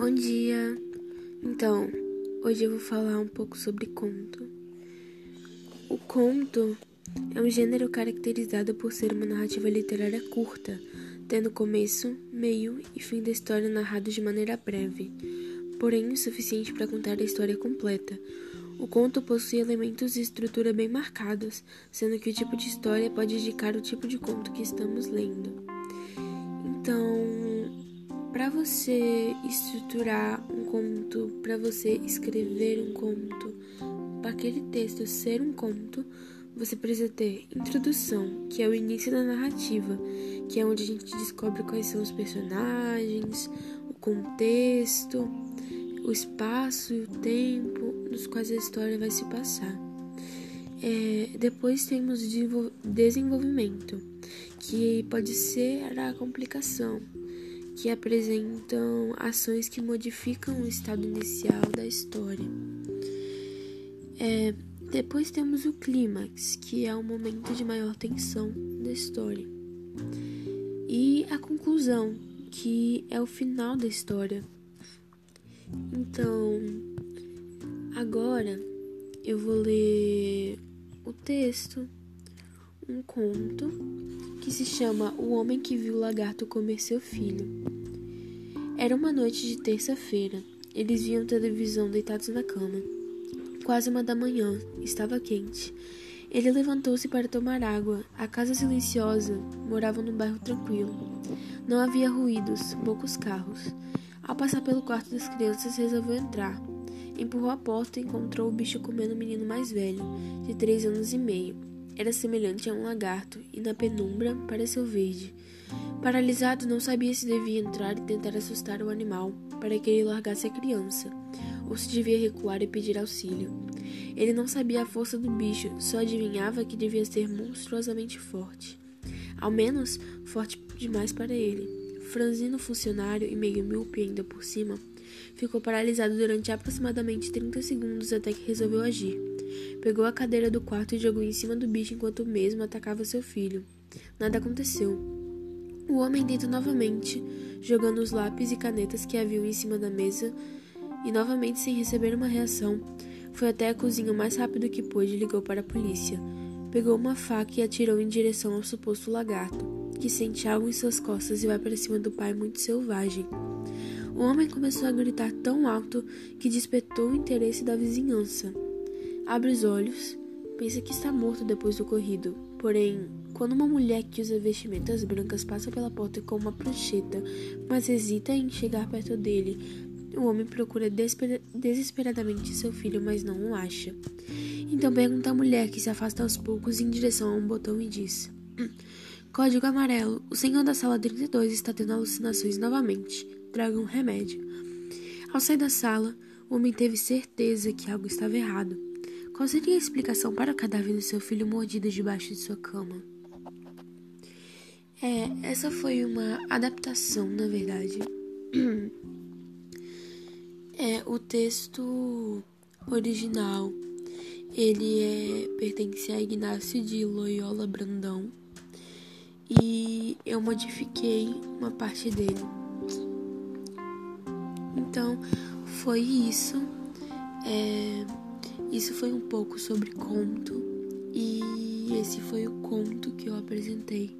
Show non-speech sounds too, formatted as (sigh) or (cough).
Bom dia! Então, hoje eu vou falar um pouco sobre conto. O conto é um gênero caracterizado por ser uma narrativa literária curta, tendo começo, meio e fim da história narrados de maneira breve, porém o suficiente para contar a história completa. O conto possui elementos de estrutura bem marcados, sendo que o tipo de história pode indicar o tipo de conto que estamos lendo. Então, para você estruturar um conto, para você escrever um conto, para aquele texto ser um conto, você precisa ter introdução, que é o início da narrativa, que é onde a gente descobre quais são os personagens, o contexto, o espaço e o tempo nos quais a história vai se passar. É, depois temos desenvolvimento, que pode ser a complicação, que apresentam ações que modificam o estado inicial da história. É, depois temos o clímax, que é o momento de maior tensão da história. E a conclusão, que é o final da história. Então, agora eu vou ler o texto, um conto que se chama O Homem que Viu o Lagarto Comer Seu Filho. Era uma noite de terça-feira. Eles viam televisão deitados na cama. Quase uma da manhã, estava quente. Ele levantou-se para tomar água. A casa silenciosa morava num bairro tranquilo. Não havia ruídos, poucos carros. Ao passar pelo quarto das crianças, resolveu entrar. Empurrou a porta e encontrou o bicho comendo o menino mais velho, de três anos e meio. Era semelhante a um lagarto e na penumbra pareceu verde. Paralisado, não sabia se devia entrar e tentar assustar o animal para que ele largasse a criança, ou se devia recuar e pedir auxílio. Ele não sabia a força do bicho, só adivinhava que devia ser monstruosamente forte. Ao menos, forte demais para ele. Franzino, funcionário e meio míope ainda por cima, ficou paralisado durante aproximadamente 30 segundos até que resolveu agir. Pegou a cadeira do quarto e jogou em cima do bicho enquanto o mesmo atacava seu filho. Nada aconteceu. O homem deitou novamente, jogando os lápis e canetas que haviam em cima da mesa, e novamente sem receber uma reação, foi até a cozinha o mais rápido que pôde e ligou para a polícia. Pegou uma faca e atirou em direção ao suposto lagarto, que sente algo em suas costas e vai para cima do pai muito selvagem. O homem começou a gritar tão alto que despertou o interesse da vizinhança. Abre os olhos, pensa que está morto depois do corrido. Porém, quando uma mulher que usa vestimentas brancas passa pela porta com uma prancheta, mas hesita em chegar perto dele, o homem procura desesperadamente seu filho, mas não o acha. Então pergunta à mulher, que se afasta aos poucos em direção a um botão e diz: hum, Código amarelo. O senhor da sala 32 está tendo alucinações novamente. Traga um remédio. Ao sair da sala, o homem teve certeza que algo estava errado. Qual seria a explicação para o cadáver do seu filho mordido debaixo de sua cama? É, essa foi uma adaptação, na verdade. (clears throat) É, o texto original, ele é, pertence a Ignácio de Loyola Brandão e eu modifiquei uma parte dele. Então, foi isso. É, isso foi um pouco sobre conto e esse foi o conto que eu apresentei.